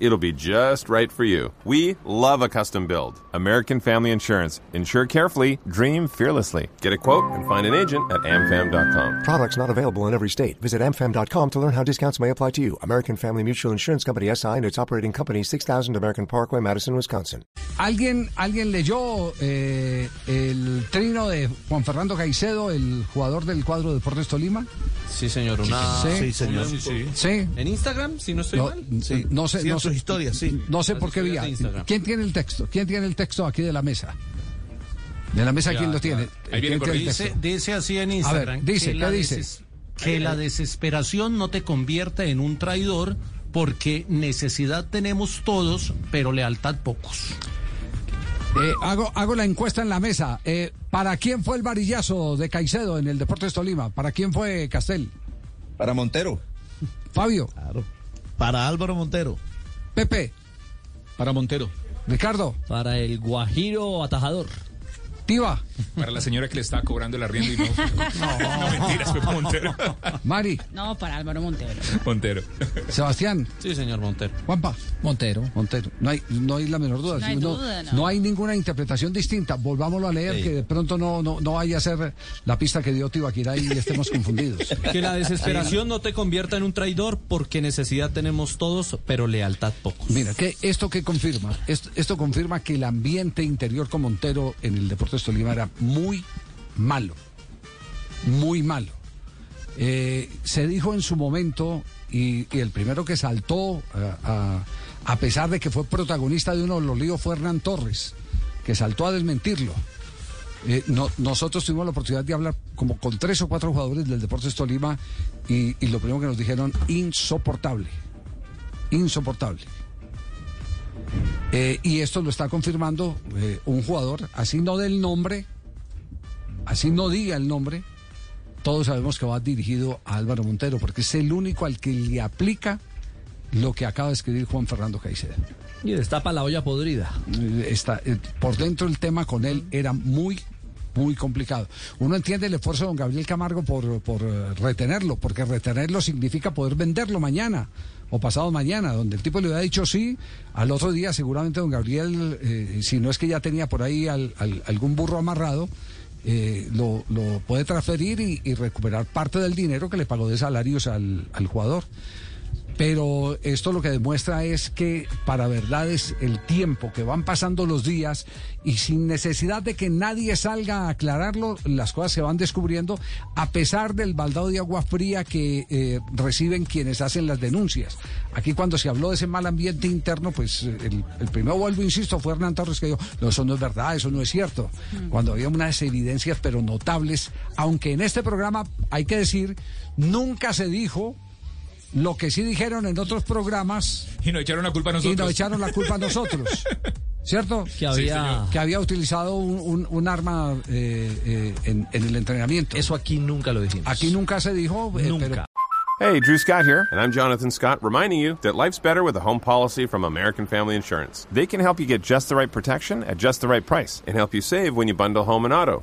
It'll be just right for you. We love a custom build. American Family Insurance. Insure carefully, dream fearlessly. Get a quote and find an agent at amfam.com. Products not available in every state. Visit amfam.com to learn how discounts may apply to you. American Family Mutual Insurance Company SI and its operating company 6000 American Parkway, Madison, Wisconsin. ¿Alguien, alguien leyó eh, el trino de Juan Fernando Caicedo, el jugador del cuadro de Deportes Tolima? Sí, señor. Una... Sí, señor. Sí, sí. Sí. ¿En Instagram? Si no estoy No, mal. Sí. no sé, Sí, en no sus historias, sí. no sé Las por qué vía. ¿Quién tiene el texto? ¿Quién tiene el texto aquí de la mesa? De la mesa, ¿quién lo tiene? Dice, dice así en A Instagram. ver, dice, que ¿qué la dice? Que la desesperación no te convierta en un traidor porque necesidad tenemos todos, pero lealtad pocos. Eh, hago, hago la encuesta en la mesa. Eh, ¿Para quién fue el varillazo de Caicedo en el Deportes Tolima? ¿Para quién fue Castel? Para Montero. Fabio, Para Álvaro Montero. Pepe, Para Montero. Ricardo, Para el Guajiro atajador. Para la señora que le estaba cobrando el arriendo y no. No, mentiras, fue para Montero. Mari, No, para Álvaro Montero. Montero. Sebastián, Sí, señor Montero. Juanpa. Montero. Montero. No hay, no hay la menor duda. No hay duda, no. hay ninguna interpretación distinta. Volvámoslo a leer, que de pronto no, no, no vaya a ser la pista que dio Tibaquirá y estemos confundidos. Que la desesperación no te convierta en un traidor porque necesidad tenemos todos, pero lealtad pocos. Mira, que esto que confirma, esto, esto confirma que el ambiente interior con Montero en el Deportes Tolima era muy malo, muy malo. Eh, se dijo en su momento, y, el primero que saltó, eh, a, a pesar de que fue protagonista de uno de los líos, fue Hernán Torres, que saltó a desmentirlo. Eh, no- nosotros tuvimos la oportunidad de hablar como con tres o cuatro jugadores del Deportes Tolima y lo primero que nos dijeron, insoportable, insoportable. Eh, y esto lo está confirmando eh, un jugador, así no del nombre, así no diga el nombre, todos sabemos que va dirigido a Álvaro Montero, porque es el único al que le aplica lo que acaba de escribir Juan Fernando Caicedo. Y destapa la olla podrida. Eh, Está, eh, por dentro el tema con él era muy, muy complicado. Uno entiende el esfuerzo de don Gabriel Camargo por, por eh, retenerlo, porque retenerlo significa poder venderlo mañana o pasado mañana, donde el tipo le hubiera dicho sí, al otro día seguramente don Gabriel, eh, si no es que ya tenía por ahí al- al- algún burro amarrado, eh, lo, lo puede transferir y, recuperar parte del dinero que le pagó de salarios al, al jugador. Pero esto lo que demuestra es que para verdad es el tiempo que van pasando los días y sin necesidad de que nadie salga a aclararlo, las cosas se van descubriendo a pesar del baldado de agua fría que eh, reciben quienes hacen las denuncias. Aquí cuando se habló de ese mal ambiente interno, pues el, el primero vuelvo, insisto, fue Hernán Torres que dijo, no, eso no es verdad, eso no es cierto. Cuando había unas evidencias pero notables, aunque en este programa hay que decir, nunca se dijo lo que sí dijeron en otros programas Y nos echaron la culpa a y nosotros. nos echaron la culpa a nosotros. ¿Cierto? Que había... Que había utilizado un, un- un arma eh, eh, en, en el entrenamiento. Eso aquí nunca lo dijimos. Aquí nunca se dijo, eh, Nunca. pero Hey, Drew Scott here, and I'm Jonathan Scott, reminding you that life's better with a home policy from American Family Insurance. They can help you get just the right protection at just the right price and help you save when you bundle home and auto.